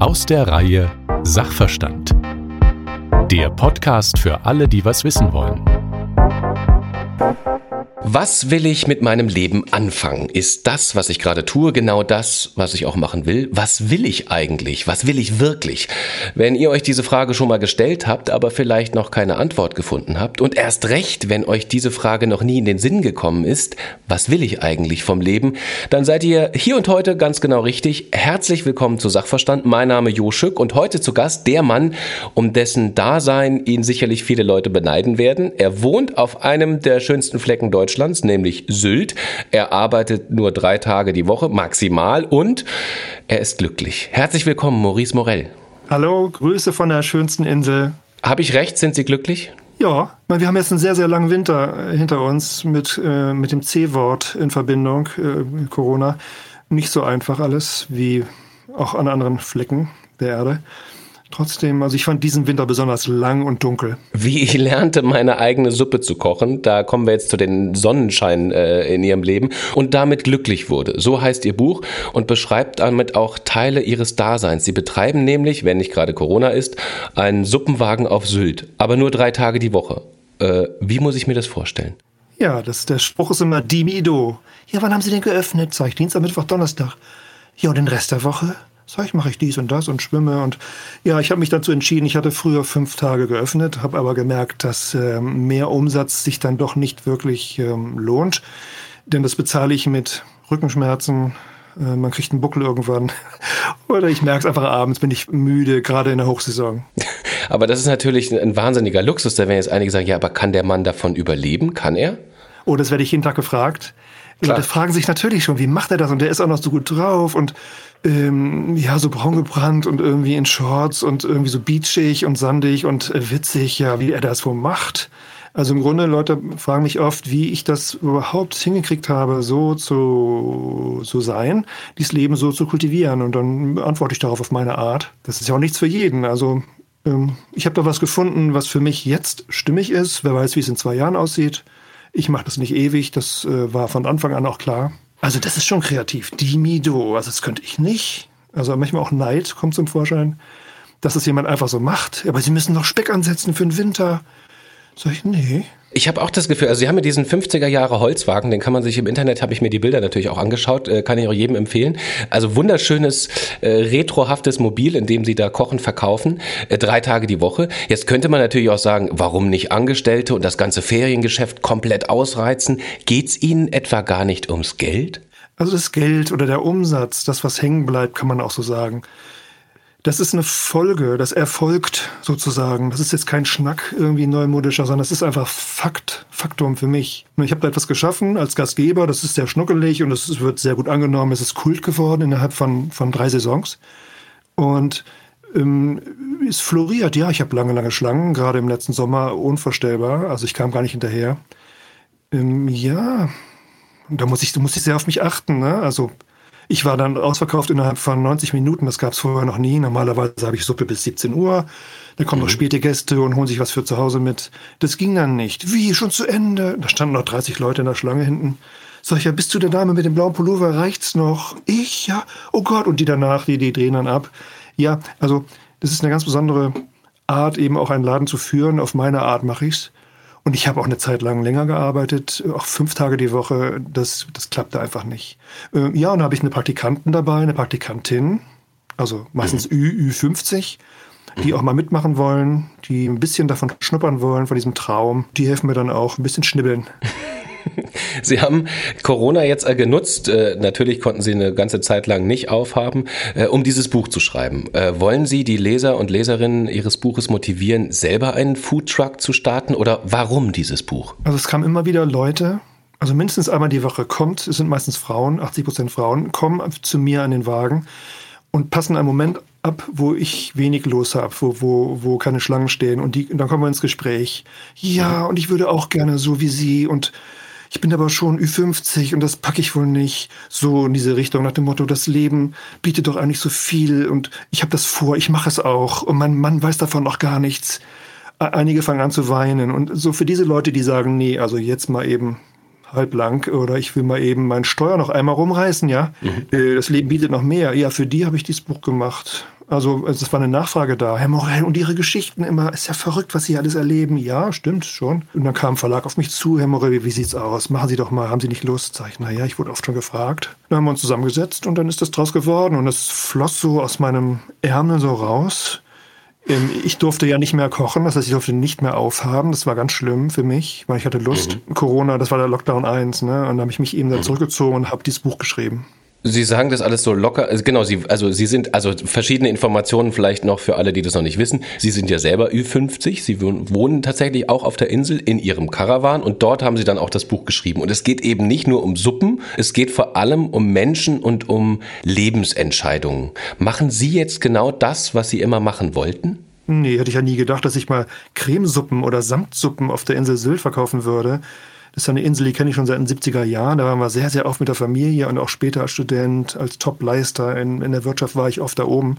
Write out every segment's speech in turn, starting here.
Aus der Reihe Sachverstand. Der Podcast für alle, die was wissen wollen. Was will ich mit meinem Leben anfangen? Ist das, was ich gerade tue, genau das, was ich auch machen will? Was will ich eigentlich? Was will ich wirklich? Wenn ihr euch diese Frage schon mal gestellt habt, aber vielleicht noch keine Antwort gefunden habt und erst recht, wenn euch diese Frage noch nie in den Sinn gekommen ist, was will ich eigentlich vom Leben, dann seid ihr hier und heute ganz genau richtig. Herzlich willkommen zu Sachverstand. Mein Name Jo Schück und heute zu Gast der Mann, um dessen Dasein ihn sicherlich viele Leute beneiden werden. Er wohnt auf einem der schönsten Flecken Deutschlands Deutschlands, nämlich Sylt. Er arbeitet nur drei Tage die Woche maximal und er ist glücklich. Herzlich willkommen, Maurice Morell. Hallo, Grüße von der schönsten Insel. Habe ich recht? Sind Sie glücklich? Ja, wir haben jetzt einen sehr, sehr langen Winter hinter uns mit, äh, mit dem C-Wort in Verbindung, äh, Corona. Nicht so einfach alles wie auch an anderen Flecken der Erde. Trotzdem, also ich fand diesen Winter besonders lang und dunkel. Wie ich lernte, meine eigene Suppe zu kochen, da kommen wir jetzt zu den Sonnenschein äh, in ihrem Leben und damit glücklich wurde. So heißt ihr Buch und beschreibt damit auch Teile ihres Daseins. Sie betreiben nämlich, wenn nicht gerade Corona ist, einen Suppenwagen auf Sylt, aber nur drei Tage die Woche. Äh, wie muss ich mir das vorstellen? Ja, das, der Spruch ist immer Dimido. Ja, wann haben Sie denn geöffnet? Sag ich Dienstag, Mittwoch, Donnerstag. Ja, und den Rest der Woche? Sag ich, mache ich dies und das und schwimme. Und ja, ich habe mich dazu entschieden, ich hatte früher fünf Tage geöffnet, habe aber gemerkt, dass ähm, mehr Umsatz sich dann doch nicht wirklich ähm, lohnt. Denn das bezahle ich mit Rückenschmerzen, äh, man kriegt einen Buckel irgendwann. Oder ich merke es einfach abends, bin ich müde, gerade in der Hochsaison. Aber das ist natürlich ein wahnsinniger Luxus. Da werden jetzt einige sagen, ja, aber kann der Mann davon überleben? Kann er? Oh, das werde ich jeden Tag gefragt. Klar. Leute fragen sich natürlich schon, wie macht er das? Und der ist auch noch so gut drauf und ähm, ja, so braun gebrannt und irgendwie in Shorts und irgendwie so beachig und sandig und äh, witzig, ja, wie er das wohl macht. Also im Grunde, Leute fragen mich oft, wie ich das überhaupt hingekriegt habe, so zu so sein, dieses Leben so zu kultivieren. Und dann antworte ich darauf auf meine Art. Das ist ja auch nichts für jeden. Also ähm, ich habe da was gefunden, was für mich jetzt stimmig ist. Wer weiß, wie es in zwei Jahren aussieht. Ich mache das nicht ewig, das äh, war von Anfang an auch klar. Also das ist schon kreativ. Dimido, also das könnte ich nicht. Also manchmal auch Neid kommt zum Vorschein, dass es jemand einfach so macht. Aber sie müssen noch Speck ansetzen für den Winter. Sag ich, nee. Ich habe auch das Gefühl, also Sie haben ja diesen 50er Jahre Holzwagen, den kann man sich im Internet, habe ich mir die Bilder natürlich auch angeschaut, äh, kann ich auch jedem empfehlen. Also wunderschönes, äh, retrohaftes Mobil, in dem Sie da kochen, verkaufen, äh, drei Tage die Woche. Jetzt könnte man natürlich auch sagen, warum nicht Angestellte und das ganze Feriengeschäft komplett ausreizen? Geht's Ihnen etwa gar nicht ums Geld? Also das Geld oder der Umsatz, das was hängen bleibt, kann man auch so sagen das ist eine Folge, das erfolgt sozusagen. Das ist jetzt kein Schnack irgendwie neumodischer, sondern das ist einfach Fakt, Faktum für mich. Ich habe da etwas geschaffen als Gastgeber, das ist sehr schnuckelig und es wird sehr gut angenommen. Es ist Kult geworden innerhalb von, von drei Saisons. Und ähm, es floriert, ja, ich habe lange, lange Schlangen, gerade im letzten Sommer unvorstellbar. Also ich kam gar nicht hinterher. Ähm, ja, da muss ich, da muss ich sehr auf mich achten. Ne? Also ich war dann ausverkauft innerhalb von 90 Minuten, das gab es vorher noch nie. Normalerweise habe ich Suppe bis 17 Uhr. Da kommen mhm. noch späte Gäste und holen sich was für zu Hause mit. Das ging dann nicht. Wie, schon zu Ende? Da standen noch 30 Leute in der Schlange hinten. Sag ich, ja, bis zu der Dame mit dem blauen Pullover reicht's noch. Ich, ja, oh Gott. Und die danach, die, die drehen dann ab. Ja, also das ist eine ganz besondere Art, eben auch einen Laden zu führen. Auf meine Art mache ich's. Und ich habe auch eine Zeit lang länger gearbeitet, auch fünf Tage die Woche. Das, das klappte einfach nicht. Äh, ja, und da habe ich eine Praktikantin dabei, eine Praktikantin, also meistens mhm. Ü, Ü50, die auch mal mitmachen wollen, die ein bisschen davon schnuppern wollen, von diesem Traum. Die helfen mir dann auch ein bisschen schnibbeln. Sie haben Corona jetzt äh, genutzt. Äh, natürlich konnten Sie eine ganze Zeit lang nicht aufhaben, äh, um dieses Buch zu schreiben. Wollen Sie die Leser und Leserinnen Ihres Buches motivieren, selber einen Foodtruck zu starten oder warum dieses Buch? Also es kamen immer wieder Leute, also mindestens einmal die Woche kommt, es sind meistens Frauen, 80 Prozent Frauen, kommen zu mir an den Wagen und passen einen Moment ab, wo ich wenig los habe, wo, wo, wo keine Schlangen stehen. Und, die, und dann kommen wir ins Gespräch. Ja, und ich würde auch gerne so wie Sie und ich bin aber schon Ü50 und das packe ich wohl nicht. So in diese Richtung nach dem Motto, das Leben bietet doch eigentlich so viel und ich habe das vor, ich mache es auch und mein Mann weiß davon noch gar nichts. Einige fangen an zu weinen. Und so für diese Leute, die sagen, nee, also jetzt mal eben halblang oder ich will mal eben mein Steuer noch einmal rumreißen, ja. Mhm. Das Leben bietet noch mehr. Ja, für die habe ich dieses Buch gemacht. Also es war eine Nachfrage da. Herr Morell und Ihre Geschichten immer, ist ja verrückt, was Sie alles erleben. Ja, stimmt schon. Und dann kam ein Verlag auf mich zu, Herr Morell, wie sieht's aus? Machen Sie doch mal, haben Sie nicht Lust? Sag ich, naja, ich wurde oft schon gefragt. Dann haben wir uns zusammengesetzt und dann ist das draus geworden und es floss so aus meinem Ärmel so raus. Ähm, ich durfte ja nicht mehr kochen, das heißt, ich durfte nicht mehr aufhaben. Das war ganz schlimm für mich, weil ich hatte Lust. Mhm. Corona, das war der Lockdown 1, ne? Und dann habe ich mich eben da mhm. zurückgezogen und habe dieses Buch geschrieben. Sie sagen das alles so locker. Also genau, Sie, also Sie sind, also verschiedene Informationen vielleicht noch für alle, die das noch nicht wissen. Sie sind ja selber Ü50. Sie wohnen tatsächlich auch auf der Insel in Ihrem Karawan und dort haben Sie dann auch das Buch geschrieben. Und es geht eben nicht nur um Suppen, es geht vor allem um Menschen und um Lebensentscheidungen. Machen Sie jetzt genau das, was Sie immer machen wollten? Nee, hätte ich ja nie gedacht, dass ich mal Cremesuppen oder Samtsuppen auf der Insel Sylt verkaufen würde. Ist eine Insel, die kenne ich schon seit den 70er Jahren. Da waren wir sehr, sehr oft mit der Familie und auch später als Student, als Top-Leister in, in der Wirtschaft war ich oft da oben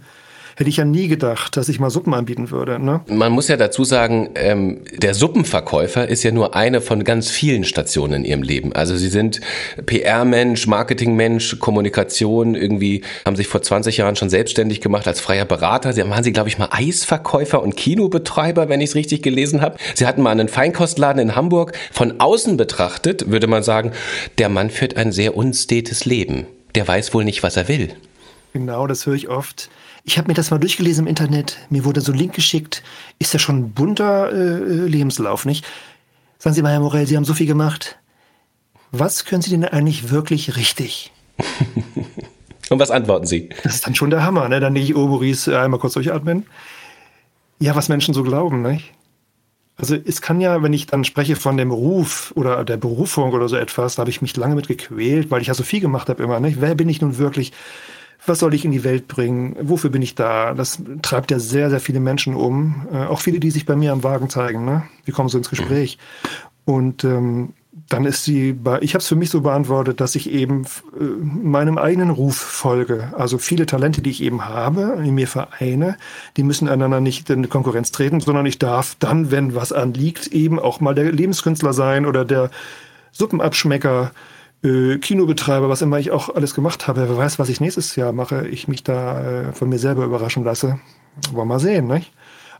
hätte ich ja nie gedacht, dass ich mal Suppen anbieten würde. Ne? Man muss ja dazu sagen, ähm, der Suppenverkäufer ist ja nur eine von ganz vielen Stationen in ihrem Leben. Also sie sind PR-Mensch, Marketing-Mensch, Kommunikation, irgendwie haben sich vor 20 Jahren schon selbstständig gemacht als freier Berater. Sie waren sie, glaube ich, mal Eisverkäufer und Kinobetreiber, wenn ich es richtig gelesen habe. Sie hatten mal einen Feinkostladen in Hamburg. Von außen betrachtet würde man sagen, der Mann führt ein sehr unstetes Leben. Der weiß wohl nicht, was er will. Genau, das höre ich oft. Ich habe mir das mal durchgelesen im Internet. Mir wurde so ein Link geschickt. Ist ja schon ein bunter äh, Lebenslauf, nicht? Sagen Sie mal, Herr Morell, Sie haben so viel gemacht. Was können Sie denn eigentlich wirklich richtig? Und was antworten Sie? Das ist dann schon der Hammer, ne? Dann nicht, oh, Maurice, einmal kurz durchatmen. Ja, was Menschen so glauben, nicht? Also es kann ja, wenn ich dann spreche von dem Ruf oder der Berufung oder so etwas, da habe ich mich lange mit gequält, weil ich ja so viel gemacht habe immer. Nicht? Wer bin ich nun wirklich? Was soll ich in die Welt bringen? Wofür bin ich da? Das treibt ja sehr, sehr viele Menschen um. Äh, auch viele, die sich bei mir am Wagen zeigen. Ne? Wir kommen so ins Gespräch. Und ähm, dann ist sie, ich habe es für mich so beantwortet, dass ich eben äh, meinem eigenen Ruf folge. Also viele Talente, die ich eben habe, in mir vereine, die müssen einander nicht in Konkurrenz treten, sondern ich darf dann, wenn was anliegt, eben auch mal der Lebenskünstler sein oder der Suppenabschmecker äh, Kinobetreiber, was immer ich auch alles gemacht habe. Wer weiß, was ich nächstes Jahr mache, ich mich da äh, von mir selber überraschen lasse. Wollen wir mal sehen, nicht?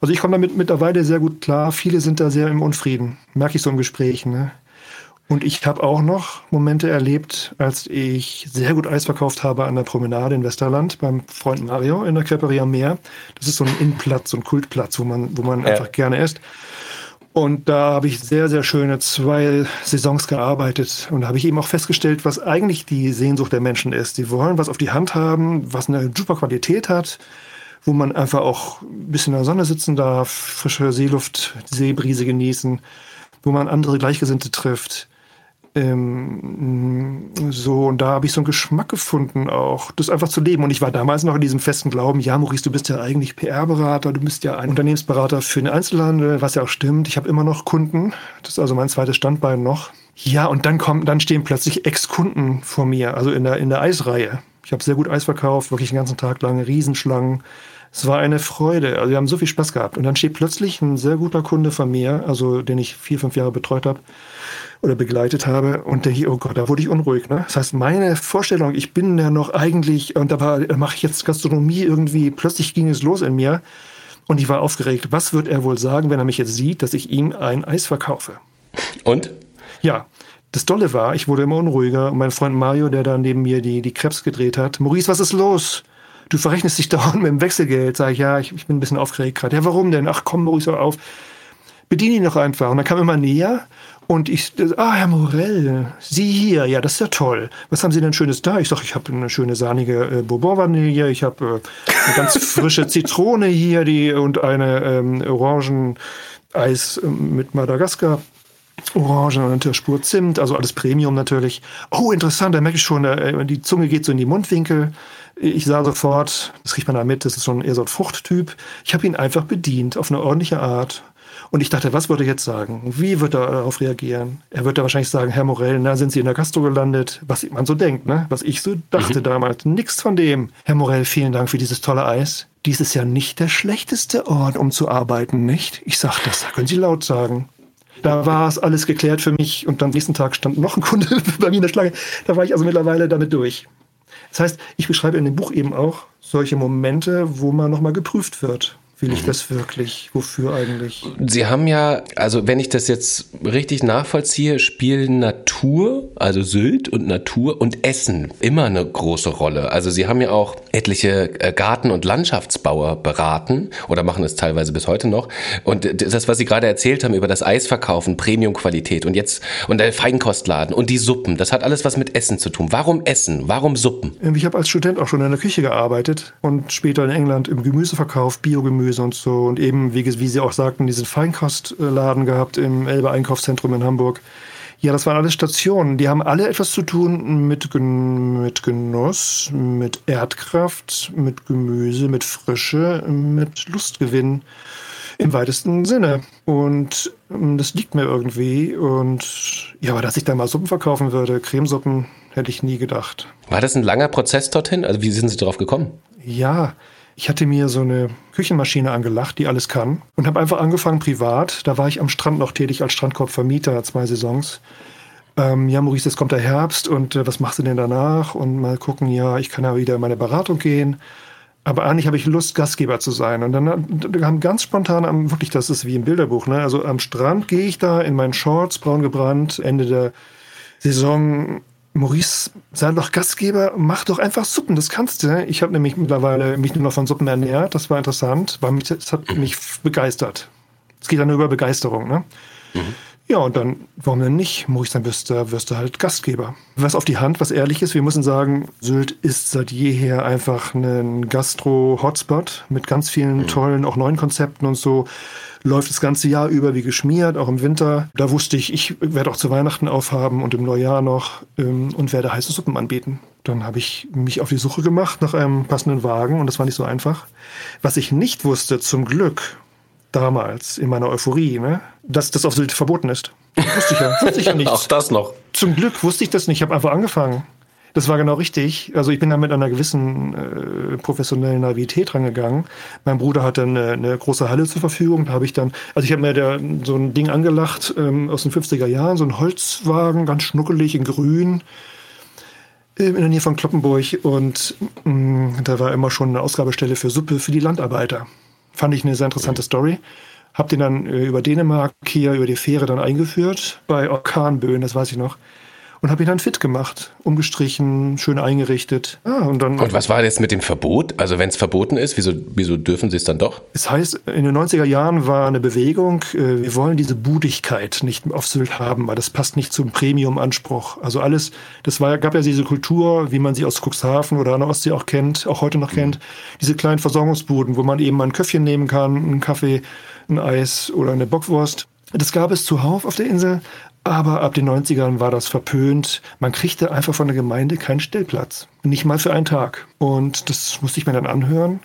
Also ich komme damit mittlerweile sehr gut klar. Viele sind da sehr im Unfrieden. Merke ich so im Gespräch. Ne? Und ich habe auch noch Momente erlebt, als ich sehr gut Eis verkauft habe an der Promenade in Westerland beim Freund Mario in der Creperie am Meer. Das ist so ein Innenplatz, so ein Kultplatz, wo man, wo man ja. einfach gerne isst. Und da habe ich sehr, sehr schöne zwei Saisons gearbeitet. Und habe ich eben auch festgestellt, was eigentlich die Sehnsucht der Menschen ist. Die wollen was auf die Hand haben, was eine super Qualität hat, wo man einfach auch ein bisschen in der Sonne sitzen darf, frische Seeluft, Seebrise genießen, wo man andere Gleichgesinnte trifft. Ähm, so, und da habe ich so einen Geschmack gefunden, auch das einfach zu leben. Und ich war damals noch in diesem festen Glauben, ja, Maurice, du bist ja eigentlich PR-Berater, du bist ja ein Unternehmensberater für den Einzelhandel, was ja auch stimmt. Ich habe immer noch Kunden. Das ist also mein zweites Standbein noch. Ja, und dann kommen, dann stehen plötzlich Ex-Kunden vor mir, also in der, in der Eisreihe. Ich habe sehr gut Eis verkauft, wirklich den ganzen Tag lang, Riesenschlangen. Es war eine Freude. Also wir haben so viel Spaß gehabt. Und dann steht plötzlich ein sehr guter Kunde von mir, also den ich vier, fünf Jahre betreut habe oder begleitet habe und denke ich, oh Gott, da wurde ich unruhig. Ne? Das heißt, meine Vorstellung, ich bin ja noch eigentlich, und da war, mache ich jetzt Gastronomie irgendwie, plötzlich ging es los in mir und ich war aufgeregt. Was wird er wohl sagen, wenn er mich jetzt sieht, dass ich ihm ein Eis verkaufe? Und? Ja, das Dolle war, ich wurde immer unruhiger und mein Freund Mario, der da neben mir die, die Krebs gedreht hat, Maurice, was ist los? Du verrechnest dich dauernd mit dem Wechselgeld. Sag ich, ja, ich, ich bin ein bisschen aufgeregt gerade. Ja, warum denn? Ach komm, Maurice, hör auf. Bediene ihn doch einfach. Und dann kam immer näher und ich, ah, Herr Morell, Sie hier, ja, das ist ja toll. Was haben Sie denn Schönes da? Ich sage, ich habe eine schöne sahnige äh, Bourbon-Vanille, ich habe äh, eine ganz frische Zitrone hier die, und eine ähm, Orangeneis äh, mit Madagaskar. Orange und eine Spur Zimt, also alles Premium natürlich. Oh, interessant, da merke ich schon, äh, die Zunge geht so in die Mundwinkel. Ich sah sofort, das riecht man da mit, das ist schon eher so ein Fruchttyp. Ich habe ihn einfach bedient, auf eine ordentliche Art. Und ich dachte, was würde er jetzt sagen? Wie wird er darauf reagieren? Er wird da wahrscheinlich sagen, Herr Morell, na, sind Sie in der Gastro gelandet? Was man so denkt, ne? Was ich so dachte mhm. damals. Nichts von dem. Herr Morell, vielen Dank für dieses tolle Eis. dies ist ja nicht der schlechteste Ort, um zu arbeiten, nicht? Ich sag, das können Sie laut sagen. Da war es alles geklärt für mich und am nächsten Tag stand noch ein Kunde bei mir in der Schlange. Da war ich also mittlerweile damit durch. Das heißt, ich beschreibe in dem Buch eben auch solche Momente, wo man nochmal geprüft wird. Will ich mhm. das wirklich? Wofür eigentlich? Sie haben ja, also wenn ich das jetzt richtig nachvollziehe, spielen Natur, also Sylt und Natur und Essen immer eine große Rolle. Also Sie haben ja auch etliche äh, Garten- und Landschaftsbauer beraten oder machen es teilweise bis heute noch. Und das, was Sie gerade erzählt haben über das Eisverkaufen, Premiumqualität und jetzt und der Feinkostladen und die Suppen, das hat alles was mit Essen zu tun. Warum Essen? Warum Suppen? Ich habe als Student auch schon in der Küche gearbeitet und später in England im Gemüseverkauf, Biogemüse Gemüse und so. Und eben, wie, wie Sie auch sagten, diesen Feinkostladen gehabt im Elbe Einkaufszentrum in Hamburg. Ja, das waren alles Stationen. Die haben alle etwas zu tun mit, mit Genuss, mit Erdkraft, mit Gemüse, mit Frische, mit Lustgewinn im weitesten Sinne. Und ähm, das liegt mir irgendwie. Und ja, aber dass ich da mal Suppen verkaufen würde, Cremesuppen, hätte ich nie gedacht. War das ein langer Prozess dorthin? Also wie sind Sie darauf gekommen? Ja, ich hatte mir so eine Küchenmaschine angelacht, die alles kann. Und habe einfach angefangen privat. Da war ich am Strand noch tätig als Strandkorbvermieter, zwei Saisons. Ähm, ja, Maurice, jetzt kommt der Herbst und äh, was machst du denn danach? Und mal gucken, ja, ich kann ja wieder in meine Beratung gehen. Aber eigentlich habe ich Lust, Gastgeber zu sein. Und dann kam ganz spontan, am, wirklich, das ist wie im Bilderbuch, ne? Also am Strand gehe ich da in meinen Shorts, braun gebrannt, Ende der Saison Maurice, sei doch Gastgeber, mach doch einfach Suppen, das kannst du. Ich habe nämlich mittlerweile mich nur noch von Suppen ernährt, das war interessant, weil mich, das hat mich begeistert. Es geht dann nur über Begeisterung, ne? Mhm. Ja, und dann, warum denn nicht? Dann wirst du, wirst du halt Gastgeber. Was auf die Hand, was ehrlich ist, wir müssen sagen, Sylt ist seit jeher einfach ein Gastro-Hotspot mit ganz vielen mhm. tollen, auch neuen Konzepten und so läuft das ganze Jahr über wie geschmiert, auch im Winter. Da wusste ich, ich werde auch zu Weihnachten aufhaben und im Neujahr noch ähm, und werde heiße Suppen anbieten. Dann habe ich mich auf die Suche gemacht nach einem passenden Wagen und das war nicht so einfach. Was ich nicht wusste, zum Glück, damals in meiner Euphorie, ne, dass das auf Sylt verboten ist. wusste ich ja, wusste ich ja nicht. auch das noch. Zum Glück wusste ich das nicht. Ich habe einfach angefangen. Das war genau richtig. Also ich bin da mit einer gewissen äh, professionellen Naivität rangegangen. Mein Bruder hatte eine, eine große Halle zur Verfügung. Da habe ich dann, also ich habe mir da so ein Ding angelacht ähm, aus den 50er Jahren, so ein Holzwagen, ganz schnuckelig in grün äh, in der Nähe von Kloppenburg und mh, mm, da war immer schon eine Ausgabestelle für Suppe für die Landarbeiter. Fand ich eine sehr interessante Story. Hab den dann äh, über Dänemark hier über die Fähre dann eingeführt bei Orkanböen, das weiß ich noch und habe ihn dann fit gemacht, umgestrichen, schön eingerichtet. Ah, und, dann, und was war jetzt mit dem Verbot? Also wenn es verboten ist, wieso, wieso dürfen Sie es dann doch? Es heißt, in den 90er Jahren war eine Bewegung, äh, wir wollen diese Budigkeit nicht auf Sylt haben, weil das passt nicht zum Premium-Anspruch. Also alles, das war, gab ja diese Kultur, wie man sie aus Cuxhaven oder an der Ostsee auch kennt, auch heute noch kennt, diese kleinen Versorgungsbuden, wo man eben mal ein Köpfchen nehmen kann, einen Kaffee, ein Eis oder eine Bockwurst. Das gab es zuhauf auf der Insel, aber ab den 90ern war das verpönt. Man kriegte einfach von der Gemeinde keinen Stellplatz. Nicht mal für einen Tag. Und das musste ich mir dann anhören.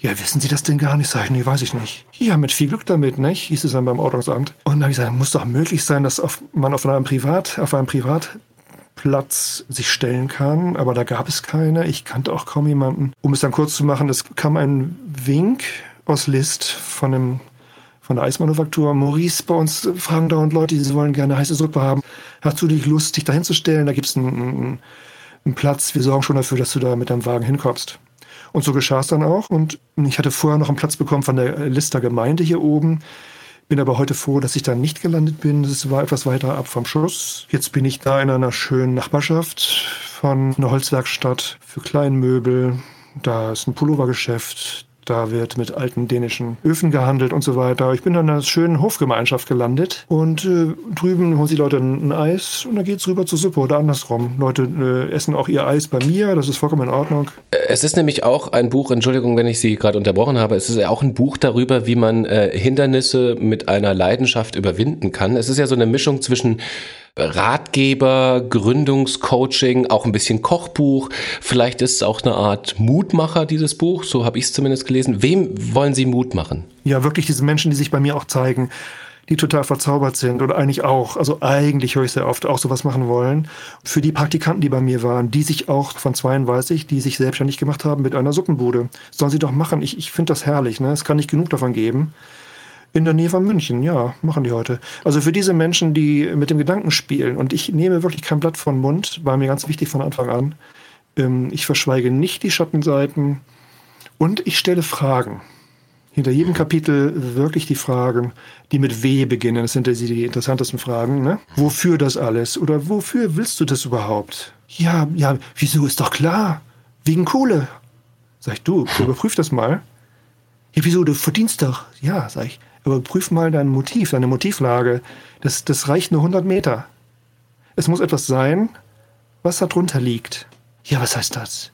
Ja, wissen Sie das denn gar nicht? Sag ich, nee, weiß ich nicht. Ja, mit viel Glück damit, nicht? Hieß es dann beim Ordnungsamt. Und dann habe ich gesagt, muss doch möglich sein, dass auf, man auf einem Privat, auf einem Privatplatz sich stellen kann, aber da gab es keine. Ich kannte auch kaum jemanden. Um es dann kurz zu machen, es kam ein Wink aus List von einem von der Eismanufaktur. Maurice, bei uns fragen dauernd Leute, die wollen gerne heiße Suppe haben. Hast du dich Lust, dich dahin zu stellen? Da gibt es einen, einen Platz. Wir sorgen schon dafür, dass du da mit deinem Wagen hinkommst. Und so geschah es dann auch. Und ich hatte vorher noch einen Platz bekommen von der Lister Gemeinde hier oben. Bin aber heute froh, dass ich da nicht gelandet bin. Das war etwas weiter ab vom Schuss. Jetzt bin ich da in einer schönen Nachbarschaft von einer Holzwerkstatt für Kleinmöbel. Da ist ein Pullovergeschäft. Da wird mit alten dänischen Öfen gehandelt und so weiter. Ich bin in einer schönen Hofgemeinschaft gelandet und äh, drüben holen die Leute ein, ein, Eis und dann geht's rüber zur Suppe oder andersrum. Leute äh, essen auch ihr Eis bei mir, das ist vollkommen in Ordnung. Äh, es ist nämlich auch ein Buch, Entschuldigung, wenn ich Sie gerade unterbrochen habe, es ist ja auch ein Buch darüber, wie man äh, Hindernisse mit einer Leidenschaft überwinden kann. Es ist ja so eine Mischung zwischen Ratgeber, Gründungscoaching, auch ein bisschen Kochbuch. Vielleicht ist es auch eine Art Mutmacher, dieses Buch. So habe ich es zumindest gelesen. Wem wollen Sie Mut machen? Ja, wirklich diese Menschen, die sich bei mir auch zeigen die total verzaubert sind oder eigentlich auch, also eigentlich höre ich sehr oft auch sowas machen wollen. Für die Praktikanten, die bei mir waren, die sich auch von zweien weiß ich, die sich selbstständig gemacht haben mit einer Suppenbude. Sollen sie doch machen. Ich, ich finde das herrlich. Ne? Es kann nicht genug davon geben. In der Nähe von München, ja, machen die heute. Also für diese Menschen, die mit dem Gedanken spielen, und ich nehme wirklich kein Blatt von Mund, war mir ganz wichtig von Anfang an. Ähm, ich verschweige nicht die Schattenseiten und ich stelle Fragen hinter jedem Kapitel wirklich die Fragen, die mit W beginnen. Das sind ja die interessantesten Fragen. Ne? Wofür das alles? Oder wofür willst du das überhaupt? Ja, ja, wieso ist doch klar? Wegen Kohle. Sag ich, du, überprüf das mal. Ja, wieso? Du verdienst doch. Ja, sag ich. Überprüf mal dein Motiv, deine Motivlage. Das, das reicht nur 100 Meter. Es muss etwas sein, was da drunter liegt. Ja, was heißt das?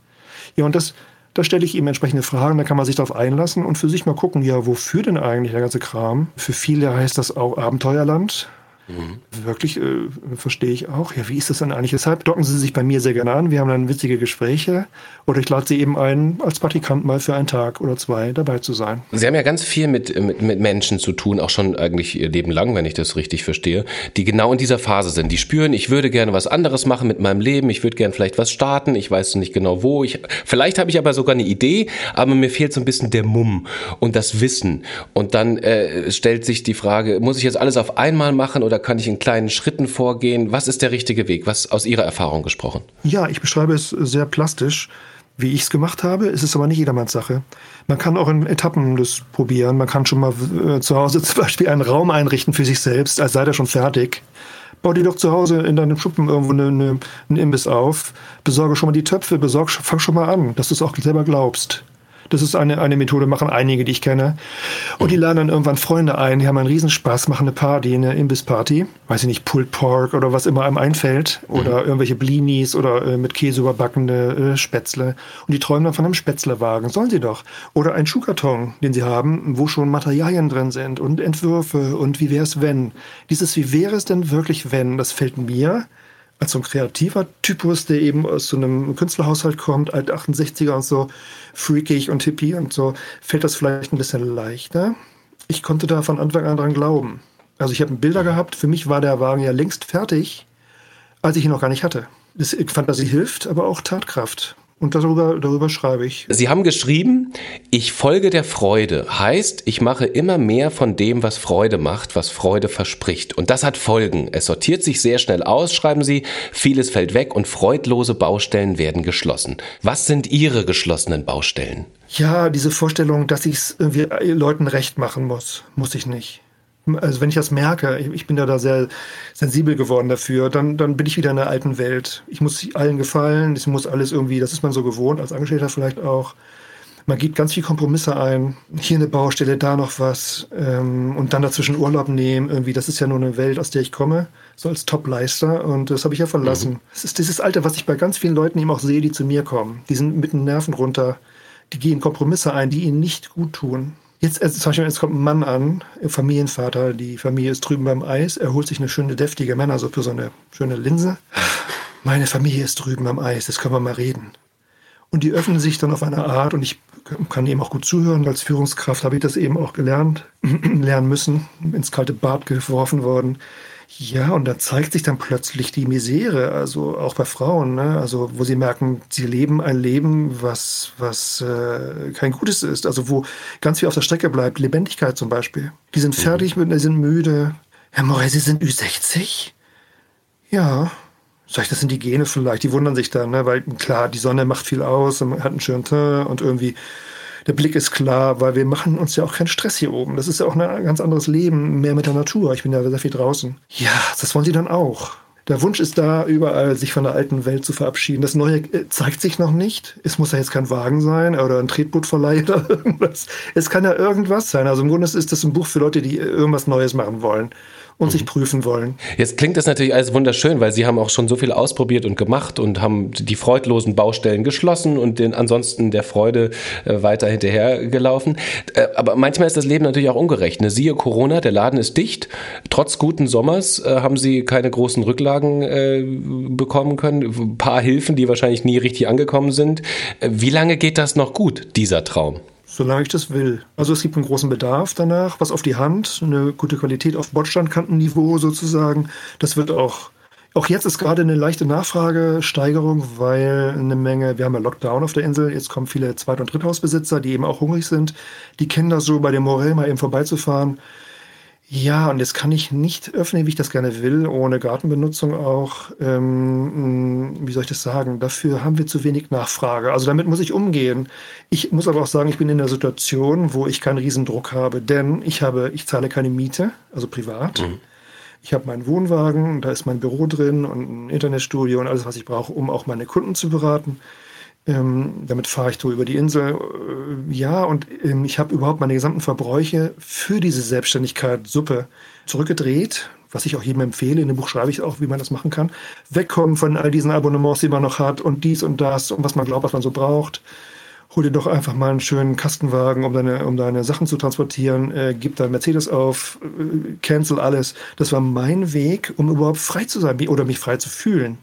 Ja, und das, da stelle ich ihm entsprechende Fragen, da kann man sich darauf einlassen und für sich mal gucken, ja, wofür denn eigentlich der ganze Kram? Für viele heißt das auch Abenteuerland. Mhm. Wirklich, äh, verstehe ich auch. Ja, wie ist das denn eigentlich? Deshalb docken Sie sich bei mir sehr gerne an. Wir haben dann witzige Gespräche. Oder ich lade Sie eben ein, als Praktikant mal für einen Tag oder zwei dabei zu sein. Sie haben ja ganz viel mit, mit, mit Menschen zu tun, auch schon eigentlich Ihr Leben lang, wenn ich das richtig verstehe, die genau in dieser Phase sind. Die spüren, ich würde gerne was anderes machen mit meinem Leben. Ich würde gerne vielleicht was starten. Ich weiß nicht genau wo. Ich, vielleicht habe ich aber sogar eine Idee, aber mir fehlt so ein bisschen der Mumm und das Wissen. Und dann äh, stellt sich die Frage, muss ich jetzt alles auf einmal machen oder oder kann ich in kleinen Schritten vorgehen? Was ist der richtige Weg? Was aus Ihrer Erfahrung gesprochen? Ja, ich beschreibe es sehr plastisch, wie ich es gemacht habe. Es ist aber nicht jedermanns Sache. Man kann auch in Etappen das probieren. Man kann schon mal äh, zu Hause zum Beispiel einen Raum einrichten für sich selbst, als sei der schon fertig. Bau dir doch zu Hause in deinem Schuppen irgendwo eine, eine, einen Imbiss auf. Besorge schon mal die Töpfe, besorg, fang schon mal an, dass du es auch selber glaubst. Das ist eine, eine Methode, machen einige, die ich kenne. Und die laden dann irgendwann Freunde ein, die haben einen Riesenspaß, machen eine Party, eine Imbissparty. Weiß ich nicht, Pulled Pork oder was immer einem einfällt. Oder mhm. irgendwelche Blinis oder äh, mit Käse überbackene äh, Spätzle. Und die träumen dann von einem Spätzlewagen. Sollen sie doch. Oder einen Schuhkarton, den sie haben, wo schon Materialien drin sind und Entwürfe und wie wäre es, wenn. Dieses Wie wäre es denn wirklich, wenn, das fällt mir als so ein kreativer Typus, der eben aus so einem Künstlerhaushalt kommt, alt 68er und so, freakig und hippie und so, fällt das vielleicht ein bisschen leichter. Ich konnte da von Anfang an dran glauben. Also ich habe Bilder gehabt, für mich war der Wagen ja längst fertig, als ich ihn noch gar nicht hatte. Das Fantasie hilft, aber auch Tatkraft. Und darüber, darüber schreibe ich. Sie haben geschrieben, ich folge der Freude. Heißt, ich mache immer mehr von dem, was Freude macht, was Freude verspricht. Und das hat Folgen. Es sortiert sich sehr schnell aus, schreiben Sie. Vieles fällt weg und freudlose Baustellen werden geschlossen. Was sind Ihre geschlossenen Baustellen? Ja, diese Vorstellung, dass ich es irgendwie Leuten recht machen muss, muss ich nicht also wenn ich das merke, ich bin ja da sehr sensibel geworden dafür, dann, dann bin ich wieder in der alten Welt. Ich muss allen gefallen, ich muss alles irgendwie, das ist man so gewohnt, als Angestellter vielleicht auch. Man gibt ganz viel Kompromisse ein. Hier eine Baustelle, da noch was. Ähm, und dann dazwischen Urlaub nehmen. Irgendwie, das ist ja nur eine Welt, aus der ich komme. So als Top-Leister. Und das habe ich ja verlassen. Mhm. Das ist dieses Alte, was ich bei ganz vielen Leuten eben auch sehe, die zu mir kommen. Die sind mit den Nerven runter. Die gehen Kompromisse ein, die ihnen nicht gut tun. Jetzt, also zum Beispiel, jetzt kommt ein Mann an, Familienvater, die Familie ist drüben beim Eis, er holt sich eine schöne, deftige Männersuppe, so eine schöne Linse. Meine Familie ist drüben am Eis, das können wir mal reden. Und die öffnen sich dann auf eine Art, und ich kann eben auch gut zuhören, als Führungskraft habe ich das eben auch gelernt, lernen müssen, ins kalte Bad geworfen worden. Ja, und da zeigt sich dann plötzlich die Misere, also auch bei Frauen, ne? also wo sie merken, sie leben ein Leben, was, was äh, kein gutes ist, also wo ganz viel auf der Strecke bleibt, Lebendigkeit zum Beispiel. Die sind fertig, mhm. die sind müde. Herr Morey, Sie sind Ü60? Ja. Sag ich, das sind die Gene vielleicht, die wundern sich dann, ne? weil klar, die Sonne macht viel aus, und man hat einen schönen Teint und irgendwie der Blick ist klar, weil wir machen uns ja auch keinen Stress hier oben. Das ist ja auch ein ganz anderes Leben, mehr mit der Natur. Ich bin ja sehr viel draußen. Ja, das wollen sie dann auch. Der Wunsch ist da, überall sich von der alten Welt zu verabschieden. Das Neue äh, zeigt sich noch nicht. Es muss ja jetzt kein Wagen sein oder ein Tretbootverleih oder irgendwas. Es kann ja irgendwas sein. Also im Grunde ist das ein Buch für Leute, die irgendwas Neues machen wollen und mhm. sich prüfen wollen. Jetzt klingt das natürlich alles wunderschön, weil Sie haben auch schon so viel ausprobiert und gemacht und haben die freudlosen Baustellen geschlossen und den ansonsten der Freude äh, weiter hinterhergelaufen. Äh, aber manchmal ist das Leben natürlich auch ungerecht. Ne? Siehe Corona, der Laden ist dicht. Trotz guten Sommers äh, haben Sie keine großen Rücklagen äh, bekommen können. Ein paar Hilfen, die wahrscheinlich nie richtig angekommen sind. Äh, wie lange geht das noch gut, dieser Traum? Solange ich das will. Also es gibt einen großen Bedarf danach, was auf die Hand, eine gute Qualität auf Bordsteinkantenniveau sozusagen. Das wird auch, auch jetzt ist gerade eine leichte Nachfragesteigerung, weil eine Menge, wir haben ja Lockdown auf der Insel, jetzt kommen viele Zweit- und Dritthausbesitzer, die eben auch hungrig sind. Die kennen das so, bei dem Morell mal eben vorbeizufahren ja, und jetzt kann ich nicht öffnen, wie ich das gerne will, ohne Gartenbenutzung auch. Ähm, wie soll ich das sagen? Dafür haben wir zu wenig Nachfrage. Also damit muss ich umgehen. Ich muss aber auch sagen, ich bin in der Situation, wo ich keinen Riesendruck habe, denn ich habe, ich zahle keine Miete, also privat. Mhm. Ich habe meinen Wohnwagen, da ist mein Büro drin und ein Internetstudio und alles, was ich brauche, um auch meine Kunden zu beraten. Ähm, damit fahre ich so über die Insel. Äh, ja, und ähm, ich habe überhaupt meine gesamten Verbräuche für diese Selbstständigkeit Suppe zurückgedreht, was ich auch jedem empfehle. In dem Buch schreibe ich auch, wie man das machen kann. Wegkommen von all diesen Abonnements, die man noch hat und dies und das und was man glaubt, was man so braucht. Hol dir doch einfach mal einen schönen Kastenwagen, um deine, um deine Sachen zu transportieren. Äh, gib dein Mercedes auf, äh, cancel alles. Das war mein Weg, um überhaupt frei zu sein oder mich frei zu fühlen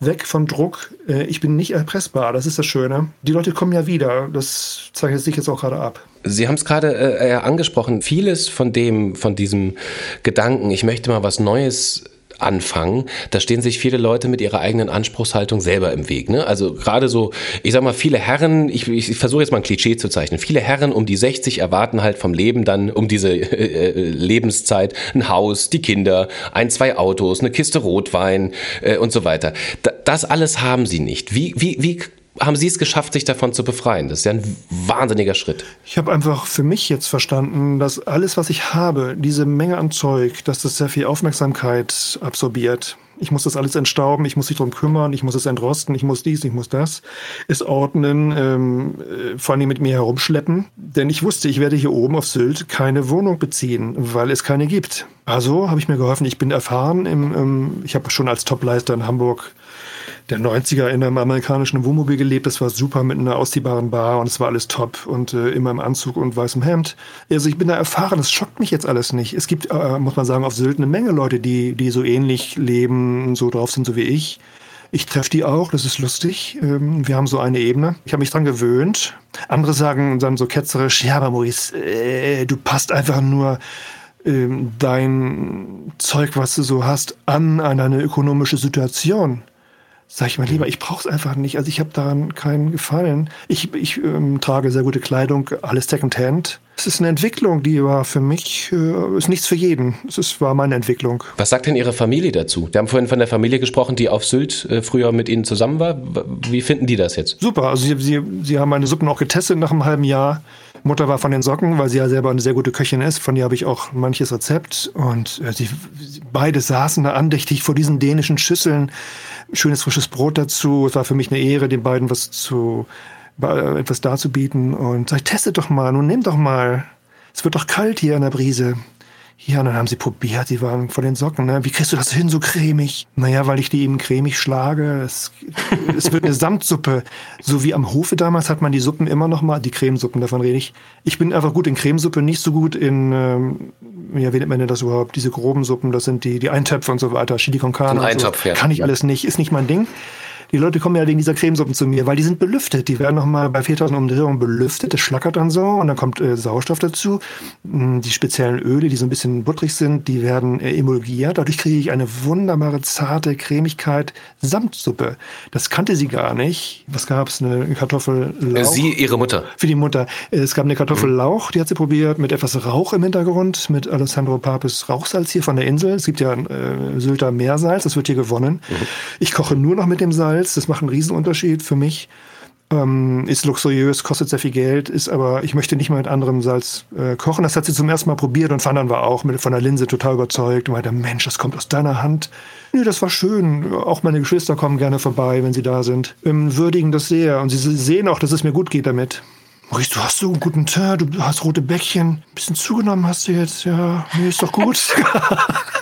weg vom Druck. Äh, ich bin nicht erpressbar, das ist das Schöne. Die Leute kommen ja wieder, das zeichnet sich jetzt auch gerade ab. Sie haben es gerade äh, angesprochen, vieles von dem, von diesem Gedanken, ich möchte mal was Neues anfangen, da stehen sich viele Leute mit ihrer eigenen Anspruchshaltung selber im Weg. Ne? Also gerade so, ich sag mal, viele Herren, ich, ich versuche jetzt mal ein Klischee zu zeichnen, viele Herren um die 60 erwarten halt vom Leben dann um diese äh, äh, Lebenszeit ein Haus, die Kinder, ein, zwei Autos, eine Kiste Rotwein äh, und so weiter. Da, das alles haben sie nicht. Wie, wie, wie haben Sie es geschafft, sich davon zu befreien? Das ist ja ein wahnsinniger Schritt. Ich habe einfach für mich jetzt verstanden, dass alles, was ich habe, diese Menge an Zeug, dass das sehr viel Aufmerksamkeit absorbiert. Ich muss das alles entstauben, ich muss mich darum kümmern, ich muss es entrosten, ich muss dies, ich muss das, es ordnen, ähm, äh, vor allem mit mir herumschleppen. Denn ich wusste, ich werde hier oben auf Sylt keine Wohnung beziehen, weil es keine gibt. Also habe ich mir geholfen, ich bin erfahren, im, ähm, ich habe schon als Topleister in Hamburg der 90er in einem amerikanischen Wohnmobil gelebt. Das war super mit einer ausziehbaren Bar und es war alles top und äh, immer im Anzug und weißem Hemd. Also ich bin da erfahren, das schockt mich jetzt alles nicht. Es gibt, äh, muss man sagen, auf Sylt eine Menge Leute, die, die so ähnlich leben, so drauf sind, so wie ich. Ich treffe die auch, das ist lustig. Ähm, wir haben so eine Ebene. Ich habe mich dran gewöhnt. Andere sagen dann so ketzerisch, ja, aber Maurice, äh, du passt einfach nur ähm, dein Zeug, was du so hast, an, an eine ökonomische Situation. Sag ich mal lieber, ich brauche es einfach nicht. Also ich habe daran keinen Gefallen. Ich, ich ähm, trage sehr gute Kleidung, alles Secondhand. Es ist eine Entwicklung, die war für mich, äh, ist nichts für jeden. Es ist, war meine Entwicklung. Was sagt denn Ihre Familie dazu? Wir haben vorhin von der Familie gesprochen, die auf Sylt äh, früher mit Ihnen zusammen war. Wie finden die das jetzt? Super. Also sie, sie, sie haben meine Suppen auch getestet nach einem halben Jahr. Mutter war von den Socken, weil sie ja selber eine sehr gute Köchin ist. Von ihr habe ich auch manches Rezept. Und äh, sie, beide saßen da andächtig vor diesen dänischen Schüsseln schönes frisches Brot dazu. Es war für mich eine Ehre, den beiden was zu äh, etwas darzubieten. Und sag, testet doch mal, nun nehmt doch mal. Es wird doch kalt hier an der Brise. Ja, und dann haben sie probiert, die waren vor den Socken. Ne? Wie kriegst du das hin, so cremig? Naja, weil ich die eben cremig schlage. Es, es wird eine Samtsuppe. So wie am Hofe damals hat man die Suppen immer noch mal, die Cremesuppen, davon rede ich. Ich bin einfach gut in Cremesuppe, nicht so gut in, ähm, ja, wie nennt man denn das überhaupt? Diese groben Suppen, das sind die, die Eintöpfe und so weiter, Chili con carne. Eintopf, so. ja. Kann ich alles nicht, ist nicht mein Ding. Die Leute kommen ja wegen dieser Cremesuppen zu mir, weil die sind belüftet. Die werden nochmal bei 4000 Umdrehungen belüftet. Das schlackert dann so und dann kommt äh, Sauerstoff dazu. Mm, die speziellen Öle, die so ein bisschen butterig sind, die werden äh, emulgiert. Dadurch kriege ich eine wunderbare, zarte Cremigkeit. Samtsuppe. Das kannte sie gar nicht. Was gab es? Eine Kartoffellauch? Sie, ihre Mutter. Für die Mutter. Es gab eine Kartoffellauch, die hat sie probiert, mit etwas Rauch im Hintergrund, mit Alessandro Papes Rauchsalz hier von der Insel. Es gibt ja äh, Sylter Meersalz, das wird hier gewonnen. Mhm. Ich koche nur noch mit dem Salz Salz. Das macht einen Riesenunterschied für mich. Ähm, ist luxuriös, kostet sehr viel Geld, ist aber, ich möchte nicht mal mit anderem Salz äh, kochen. Das hat sie zum ersten Mal probiert und Fandern war auch mit, von der Linse total überzeugt und meinte, Mensch, das kommt aus deiner Hand. Nö, das war schön. Auch meine Geschwister kommen gerne vorbei, wenn sie da sind. Ähm, würdigen das sehr und sie sehen auch, dass es mir gut geht damit. Maurice, du hast so einen guten Teint, du hast rote Bäckchen. Ein bisschen zugenommen hast du jetzt, ja. Nee, ist doch gut.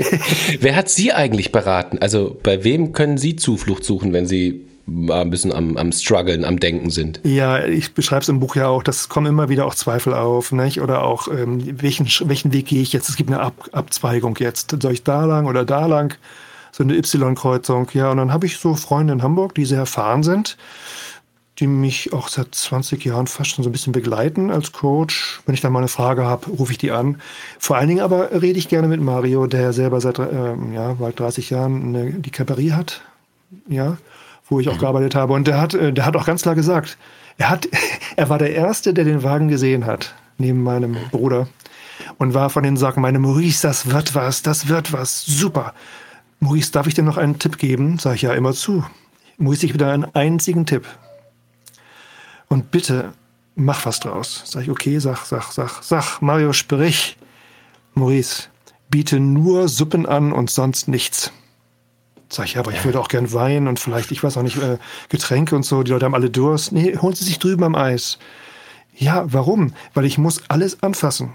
Wer hat Sie eigentlich beraten? Also bei wem können Sie Zuflucht suchen, wenn Sie ein bisschen am, am Struggeln, am Denken sind. Ja, ich beschreibe es im Buch ja auch, das kommen immer wieder auch Zweifel auf, nicht? Oder auch, ähm, welchen, welchen Weg gehe ich jetzt? Es gibt eine Ab Abzweigung jetzt. Soll ich da lang oder da lang? So eine Y-Kreuzung, ja. Und dann habe ich so Freunde in Hamburg, die sehr erfahren sind die mich auch seit 20 Jahren fast schon so ein bisschen begleiten als Coach. Wenn ich dann mal eine Frage habe, rufe ich die an. Vor allen Dingen aber rede ich gerne mit Mario, der selber seit äh, ja, bald 30 Jahren eine, die Caperie hat, ja, wo ich auch mhm. gearbeitet habe. Und der hat, äh, der hat auch ganz klar gesagt, er hat, er war der Erste, der den Wagen gesehen hat, neben meinem Bruder. Und war von den Sagen, meine Maurice, das wird was, das wird was, super. Maurice, darf ich dir noch einen Tipp geben? Sag ich ja immer zu. Maurice, ich wieder einen einzigen Tipp. Und bitte, mach was draus. Sag ich, okay, sag, sag, sag, sag, Mario, sprich. Maurice, biete nur Suppen an und sonst nichts. Sag ich, ja, aber ich würde auch gern Wein und vielleicht, ich weiß auch nicht, äh, Getränke und so. Die Leute haben alle Durst. Nee, holen Sie sich drüben am Eis. Ja, warum? Weil ich muss alles anfassen.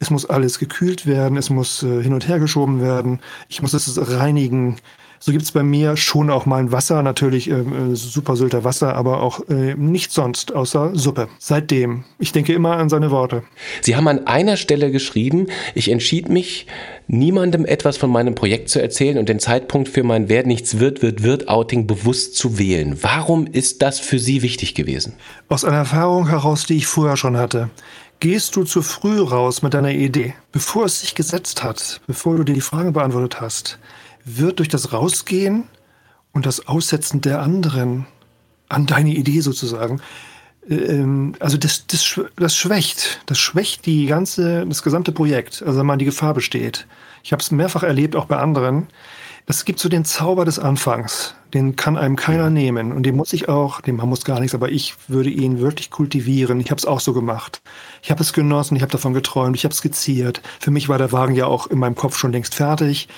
Es muss alles gekühlt werden, es muss äh, hin und her geschoben werden, ich muss es reinigen. So gibt's bei mir schon auch mal ein Wasser, natürlich äh, äh super Sylter Wasser, aber auch äh, nichts sonst außer Suppe. Seitdem. Ich denke immer an seine Worte. Sie haben an einer Stelle geschrieben, ich entschied mich, niemandem etwas von meinem Projekt zu erzählen und den Zeitpunkt für mein Wer nichts wird, wird, wird Outing bewusst zu wählen. Warum ist das für Sie wichtig gewesen? Aus einer Erfahrung heraus, die ich vorher schon hatte. Gehst du zu früh raus mit deiner Idee, bevor es sich gesetzt hat, bevor du dir die Frage beantwortet hast, wird durch das Rausgehen und das Aussetzen der anderen an deine Idee sozusagen, ähm, also das, das, das schwächt, das schwächt die ganze, das gesamte Projekt, also wenn man die Gefahr besteht. Ich habe es mehrfach erlebt, auch bei anderen, es gibt so den Zauber des Anfangs, den kann einem keiner nehmen und den muss ich auch, dem man muss gar nichts, aber ich würde ihn wirklich kultivieren. Ich habe es auch so gemacht. Ich habe es genossen, ich habe davon geträumt, ich habe skizziert. Für mich war der Wagen ja auch in meinem Kopf schon längst fertig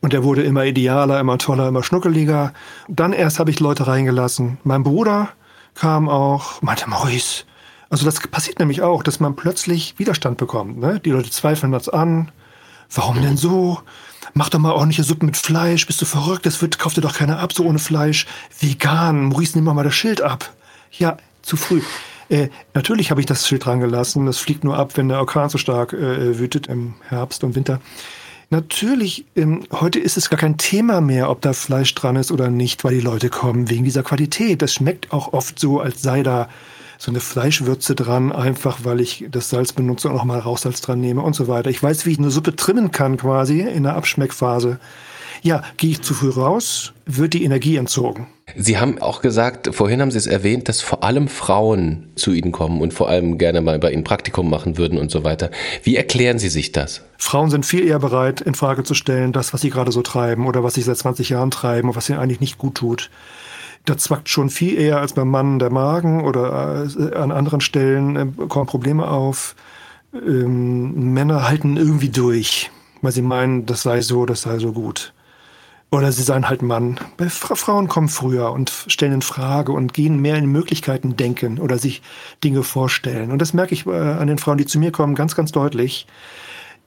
und er wurde immer idealer, immer toller, immer schnuckeliger. Dann erst habe ich Leute reingelassen. Mein Bruder kam auch, meinte Maurice. Also das passiert nämlich auch, dass man plötzlich Widerstand bekommt. Ne? Die Leute zweifeln das an. Warum denn so? mach doch mal ordentliche Suppe mit Fleisch, bist du verrückt, das wird, kauft dir doch keiner ab, so ohne Fleisch. Vegan, Maurice, nimm mal das Schild ab. Ja, zu früh. Äh, natürlich habe ich das Schild dran gelassen, das fliegt nur ab, wenn der Orkan so stark äh, wütet im Herbst und Winter. Natürlich, ähm, heute ist es gar kein Thema mehr, ob da Fleisch dran ist oder nicht, weil die Leute kommen wegen dieser Qualität. Das schmeckt auch oft so, als sei da so eine Fleischwürze dran, einfach weil ich das Salz benutze und auch mal Rauchsalz dran nehme und so weiter. Ich weiß, wie ich eine Suppe trimmen kann quasi in der Abschmeckphase. Ja, gehe ich zu früh raus, wird die Energie entzogen. Sie haben auch gesagt, vorhin haben Sie es erwähnt, dass vor allem Frauen zu Ihnen kommen und vor allem gerne mal bei Ihnen Praktikum machen würden und so weiter. Wie erklären Sie sich das? Frauen sind viel eher bereit, in Frage zu stellen, das, was sie gerade so treiben oder was sie seit 20 Jahren treiben und was ihnen eigentlich nicht gut tut. Da zwackt schon viel eher als beim Mann der Magen oder äh, an anderen Stellen äh, kommen Probleme auf. Ähm, Männer halten irgendwie durch, weil sie meinen, das sei so, das sei so gut. Oder sie seien halt Mann. Frauen kommen früher und stellen in Frage und gehen mehr in Möglichkeiten denken oder sich Dinge vorstellen. Und das merke ich äh, an den Frauen, die zu mir kommen, ganz, ganz deutlich.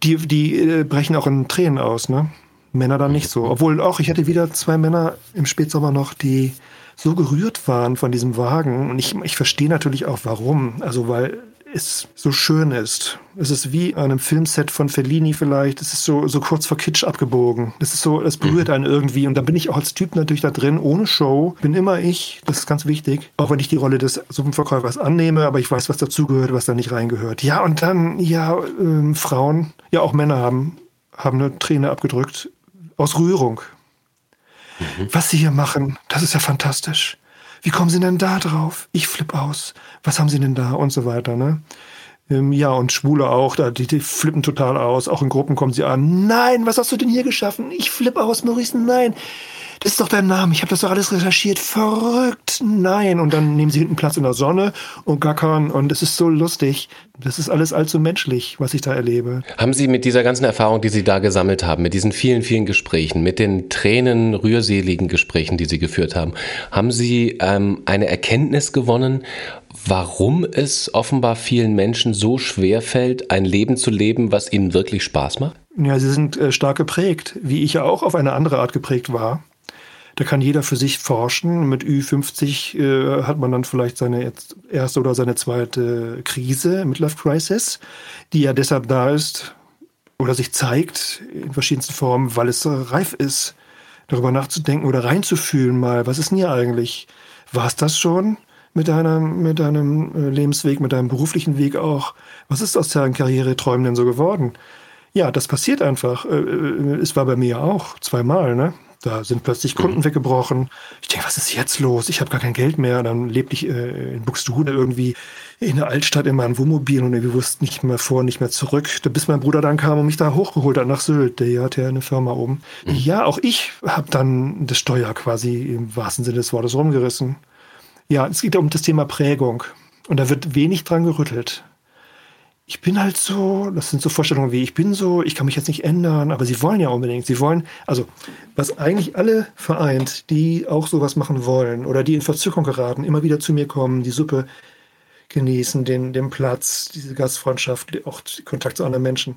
Die, die brechen auch in Tränen aus, ne? Männer dann nicht so. Obwohl auch, ich hatte wieder zwei Männer im Spätsommer noch, die so gerührt waren von diesem Wagen. Und ich, ich verstehe natürlich auch warum. Also weil es so schön ist. Es ist wie an einem Filmset von Fellini vielleicht. Es ist so, so kurz vor Kitsch abgebogen. Es ist so, es berührt mhm. einen irgendwie. Und da bin ich auch als Typ natürlich da drin, ohne Show. Bin immer ich. Das ist ganz wichtig. Auch wenn ich die Rolle des Suppenverkäufers annehme, aber ich weiß, was dazugehört, was da nicht reingehört. Ja, und dann, ja, ähm, Frauen, ja auch Männer haben, haben eine Träne abgedrückt aus Rührung. Mhm. Was Sie hier machen, das ist ja fantastisch. Wie kommen Sie denn da drauf? Ich flipp aus. Was haben Sie denn da? Und so weiter, ne? Ähm, ja, und Schwule auch, die, die flippen total aus. Auch in Gruppen kommen sie an. Nein, was hast du denn hier geschaffen? Ich flipp aus, Maurice, nein das ist doch dein Name, ich habe das doch alles recherchiert. Verrückt, nein. Und dann nehmen sie hinten Platz in der Sonne und gackern und es ist so lustig. Das ist alles allzu menschlich, was ich da erlebe. Haben Sie mit dieser ganzen Erfahrung, die Sie da gesammelt haben, mit diesen vielen, vielen Gesprächen, mit den Tränen rührseligen Gesprächen, die Sie geführt haben, haben Sie ähm, eine Erkenntnis gewonnen, warum es offenbar vielen Menschen so schwer fällt, ein Leben zu leben, was ihnen wirklich Spaß macht? Ja, sie sind äh, stark geprägt, wie ich ja auch auf eine andere Art geprägt war. Da kann jeder für sich forschen. Mit Ü50 äh, hat man dann vielleicht seine erste oder seine zweite Krise, Midlife Crisis, die ja deshalb da ist oder sich zeigt in verschiedensten Formen, weil es reif ist, darüber nachzudenken oder reinzufühlen mal, was ist denn hier eigentlich? War es das schon? mit deinem, mit deinem äh, Lebensweg, mit deinem beruflichen Weg auch. Was ist aus deinen Karriereträumen denn so geworden? Ja, das passiert einfach. Äh, äh, es war bei mir auch zweimal, ne? Da sind plötzlich Kunden mhm. weggebrochen. Ich denke, was ist jetzt los? Ich habe gar kein Geld mehr. Dann lebte ich äh, in Buxtehude irgendwie in der Altstadt in meinem Wohnmobil und wir wussten nicht mehr vor, nicht mehr zurück. Bis mein Bruder dann kam und mich da hochgeholt hat nach Sylt. Der hatte ja eine Firma oben. Mhm. Ja, auch ich habe dann das Steuer quasi im wahrsten Sinne des Wortes rumgerissen. Ja, es geht um das Thema Prägung. Und da wird wenig dran gerüttelt ich bin halt so, das sind so Vorstellungen wie, ich bin so, ich kann mich jetzt nicht ändern, aber sie wollen ja unbedingt, sie wollen, also was eigentlich alle vereint, die auch sowas machen wollen oder die in Verzückung geraten, immer wieder zu mir kommen, die Suppe genießen, den, den Platz, diese Gastfreundschaft, auch Kontakt zu anderen Menschen.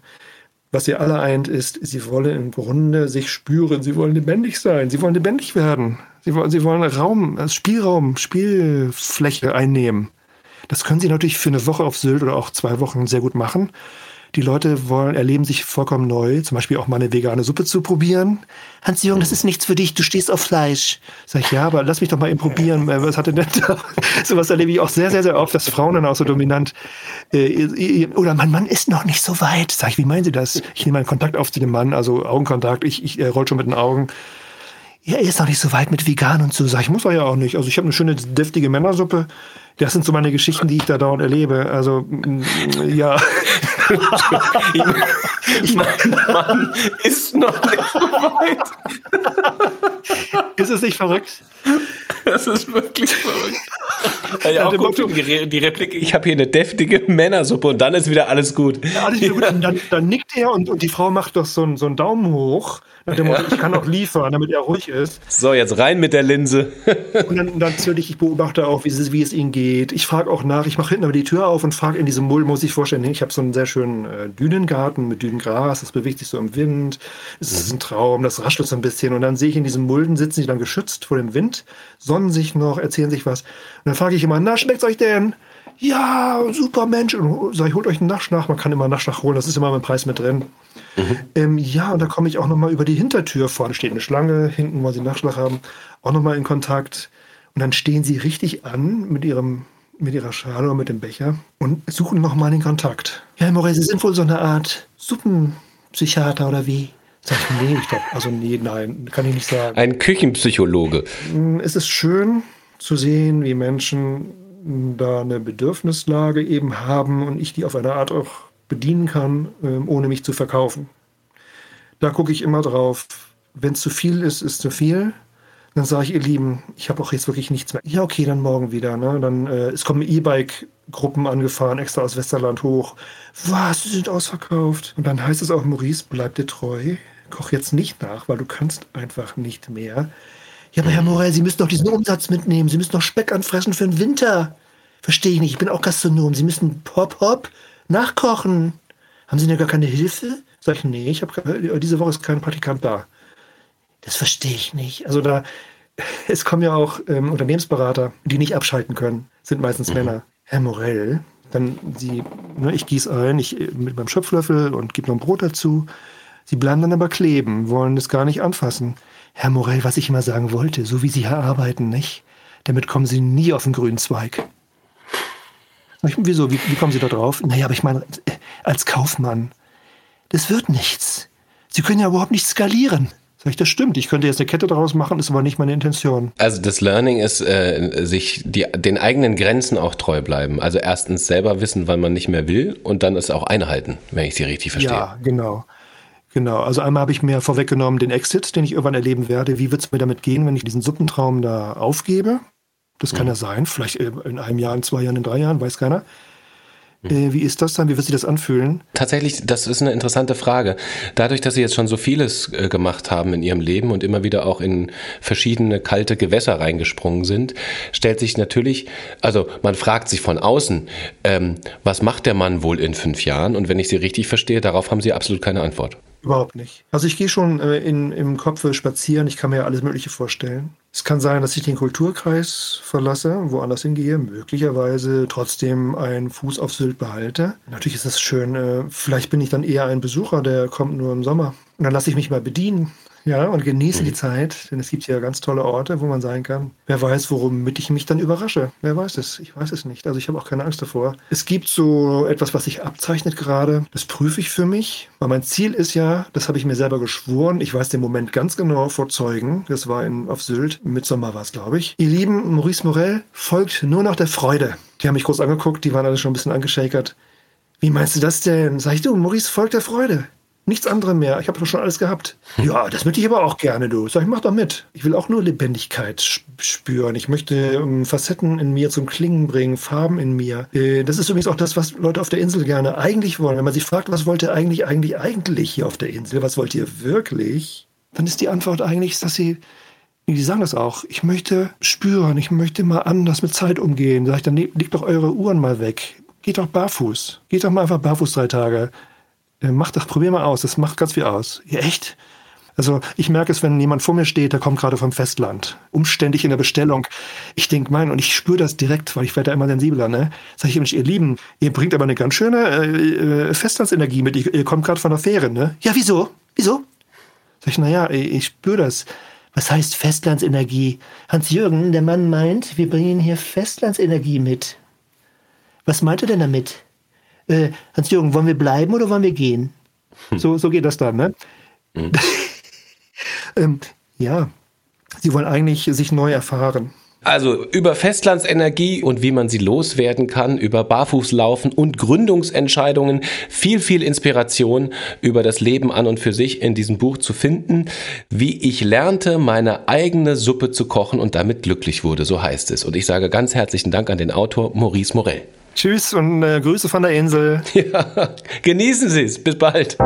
Was sie alle eint, ist, sie wollen im Grunde sich spüren, sie wollen lebendig sein, sie wollen lebendig werden, sie wollen, sie wollen Raum, Spielraum, Spielfläche einnehmen. Das können sie natürlich für eine Woche auf Sylt oder auch zwei Wochen sehr gut machen. Die Leute wollen, erleben sich vollkommen neu, zum Beispiel auch mal eine vegane Suppe zu probieren. Hans-Jürgen, das ist nichts für dich, du stehst auf Fleisch. Sag ich, ja, aber lass mich doch mal eben probieren. Äh, was hat denn da? Sowas erlebe ich auch sehr, sehr, sehr oft, dass Frauen dann auch so dominant, äh, oder mein Mann ist noch nicht so weit. Sag ich, wie meinen Sie das? Ich nehme einen Kontakt auf zu dem Mann, also Augenkontakt, ich, ich er rollt schon mit den Augen. Ja, er ist noch nicht so weit mit vegan und so. Sag ich, muss er ja auch nicht. Also ich habe eine schöne, deftige Männersuppe das sind so meine Geschichten, die ich da dauernd erlebe. Also, mm, ja. mein Mann ist noch nicht so weit. Ist es nicht verrückt? Das ist wirklich verrückt. Ja, auch gut, die, die Replik, ich habe hier eine deftige Männersuppe und dann ist wieder alles gut. Ja, alles wieder gut. Und dann, dann nickt er und, und die Frau macht doch so, einen, so einen Daumen hoch. Nach dem Motto, ich kann auch liefern, damit er ruhig ist. So, jetzt rein mit der Linse. und dann, dann natürlich, ich beobachte auch, wie es, wie es ihnen geht. Ich frage auch nach, ich mache hinten aber die Tür auf und frage in diesem Mull, muss ich vorstellen, ich habe so einen sehr schönen äh, Dünengarten mit Dünengras, das bewegt sich so im Wind. Es ist ein Traum, das raschelt so ein bisschen. Und dann sehe ich in diesem Mulden, sitzen sie dann geschützt vor dem Wind, sonnen sich noch, erzählen sich was. Und dann frage ich immer, na, schmeckt's euch denn? Ja, super Mensch. Und sag ich, holt euch einen Nasch nach. Man kann immer einen Nasch holen, das ist immer im Preis mit drin. Mhm. Ähm, ja, und da komme ich auch nochmal über die Hintertür. Vorne steht eine Schlange, hinten wollen sie Nachschlag haben, auch nochmal in Kontakt. Und dann stehen sie richtig an mit ihrem mit ihrer Schale oder mit dem Becher und suchen nochmal den Kontakt. Ja, Herr Morel, Sie sind wohl so eine Art Suppenpsychiater oder wie? Sag ich, nee, ich glaube, also nee, nein, kann ich nicht sagen. Ein Küchenpsychologe. Mm, es ist schön zu sehen, wie Menschen da eine Bedürfnislage eben haben und ich die auf eine Art auch bedienen kann, ähm, ohne mich zu verkaufen. Da gucke ich immer drauf. Wenn es zu viel ist, ist zu viel. Dann sage ich, ihr Lieben, ich habe auch jetzt wirklich nichts mehr. Ja, okay, dann morgen wieder. Ne? Dann, äh, es kommen E-Bike-Gruppen angefahren, extra aus Westerland hoch. Was, sie sind ausverkauft. Und dann heißt es auch, Maurice, bleib dir treu. Koch jetzt nicht nach, weil du kannst einfach nicht mehr. Ja, aber Herr Morell, Sie müssen doch diesen Umsatz mitnehmen. Sie müssen doch Speck anfressen für den Winter. Verstehe ich nicht. Ich bin auch Gastronom. Sie müssen Pop, Pop nachkochen. Haben Sie denn gar keine Hilfe? Sag ich, nee, ich habe diese Woche ist kein Praktikant da. Das verstehe ich nicht. Also da, es kommen ja auch ähm, Unternehmensberater, die nicht abschalten können, sind meistens mhm. Männer. Herr Morell, dann Sie, ne, ich gieße ein, ich mit meinem Schöpflöffel und gebe noch ein Brot dazu. Sie bleiben dann aber kleben, wollen es gar nicht anfassen. Herr Morell, was ich immer sagen wollte, so wie Sie hier arbeiten, nicht? Damit kommen Sie nie auf den grünen Zweig. Wieso? Wie, wie kommen Sie da drauf? Naja, aber ich meine, als Kaufmann, das wird nichts. Sie können ja überhaupt nicht skalieren. Sag ich, das stimmt. Ich könnte jetzt eine Kette daraus machen, ist aber nicht meine Intention. Also das Learning ist, äh, sich die, den eigenen Grenzen auch treu bleiben. Also erstens selber wissen, wann man nicht mehr will und dann es auch einhalten, wenn ich sie richtig verstehe. Ja, genau. Genau, also einmal habe ich mir vorweggenommen den Exit, den ich irgendwann erleben werde. Wie wird es mir damit gehen, wenn ich diesen Suppentraum da aufgebe? Das kann mhm. ja sein, vielleicht in einem Jahr, in zwei Jahren, in drei Jahren, weiß keiner. Äh, wie ist das dann? Wie wird sich das anfühlen? Tatsächlich, das ist eine interessante Frage. Dadurch, dass Sie jetzt schon so vieles äh, gemacht haben in Ihrem Leben und immer wieder auch in verschiedene kalte Gewässer reingesprungen sind, stellt sich natürlich, also man fragt sich von außen, ähm, was macht der Mann wohl in fünf Jahren? Und wenn ich Sie richtig verstehe, darauf haben Sie absolut keine Antwort. Überhaupt nicht. Also ich gehe schon äh, in, im Kopf spazieren, ich kann mir alles Mögliche vorstellen. Es kann sein, dass ich den Kulturkreis verlasse, woanders hingehe, möglicherweise trotzdem einen Fuß auf Sylt behalte. Natürlich ist das schön. Äh, vielleicht bin ich dann eher ein Besucher, der kommt nur im Sommer. Und dann lasse ich mich mal bedienen. Ja, und genieße mhm. die Zeit, denn es gibt ja ganz tolle Orte, wo man sein kann. Wer weiß, womit ich mich dann überrasche. Wer weiß es? Ich weiß es nicht. Also ich habe auch keine Angst davor. Es gibt so etwas, was sich abzeichnet gerade. Das prüfe ich für mich, weil mein Ziel ist ja, das habe ich mir selber geschworen. Ich weiß den Moment ganz genau vor Zeugen. Das war in, auf Sylt. Im Mitsommer war es, glaube ich. Ihr Lieben, Maurice Morel folgt nur noch der Freude. Die haben mich kurz angeguckt, die waren alle schon ein bisschen angeschakert. Wie meinst du das denn? Sag ich, du, Maurice folgt der Freude. Nichts anderes mehr. Ich habe doch schon alles gehabt. Hm. Ja, das möchte ich aber auch gerne, du. Sag ich, mach doch mit. Ich will auch nur Lebendigkeit spüren. Ich möchte ähm, Facetten in mir zum Klingen bringen, Farben in mir. Äh, das ist übrigens auch das, was Leute auf der Insel gerne eigentlich wollen. Wenn man sich fragt, was wollt ihr eigentlich, eigentlich, eigentlich hier auf der Insel? Was wollt ihr wirklich? Dann ist die Antwort eigentlich, dass sie die sagen das auch. Ich möchte spüren, ich möchte mal anders mit Zeit umgehen. Sag ich, dann legt doch eure Uhren mal weg. Geht doch barfuß. Geht doch mal einfach barfuß drei Tage. Äh, mach das, probier mal aus. Das macht ganz viel aus. Ja, echt? Also ich merke es, wenn jemand vor mir steht, der kommt gerade vom Festland, umständlich in der Bestellung. Ich denke, mein, und ich spüre das direkt, weil ich werde da immer sensibler, ne? Sag ich, Mensch, ihr Lieben, ihr bringt aber eine ganz schöne äh, äh Festlandsenergie mit. Ihr, ihr kommt gerade von der Fähre, ne? Ja, wieso? Wieso? Sag ich, naja, ich, ich spüre das. Was heißt Festlandsenergie? Hans-Jürgen, der Mann meint, wir bringen hier Festlandsenergie mit. Was meint er denn damit? Äh, Hans-Jürgen, wollen wir bleiben oder wollen wir gehen? Hm. So, so geht das dann, ne? Hm. ähm, ja, sie wollen eigentlich sich neu erfahren. Also über Festlandsenergie und wie man sie loswerden kann, über Barfußlaufen und Gründungsentscheidungen, viel, viel Inspiration über das Leben an und für sich in diesem Buch zu finden. Wie ich lernte, meine eigene Suppe zu kochen und damit glücklich wurde, so heißt es. Und ich sage ganz herzlichen Dank an den Autor Maurice Morell. Tschüss und äh, Grüße von der Insel. Ja, genießen Sie es. Bis bald.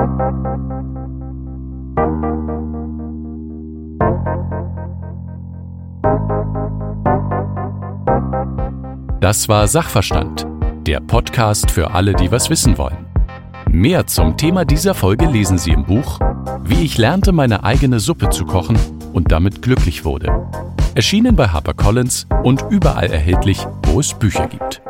Das war Sachverstand, der Podcast für alle, die was wissen wollen. Mehr zum Thema dieser Folge lesen Sie im Buch Wie ich lernte, meine eigene Suppe zu kochen und damit glücklich wurde. Erschienen bei HarperCollins und überall erhältlich, wo es Bücher gibt.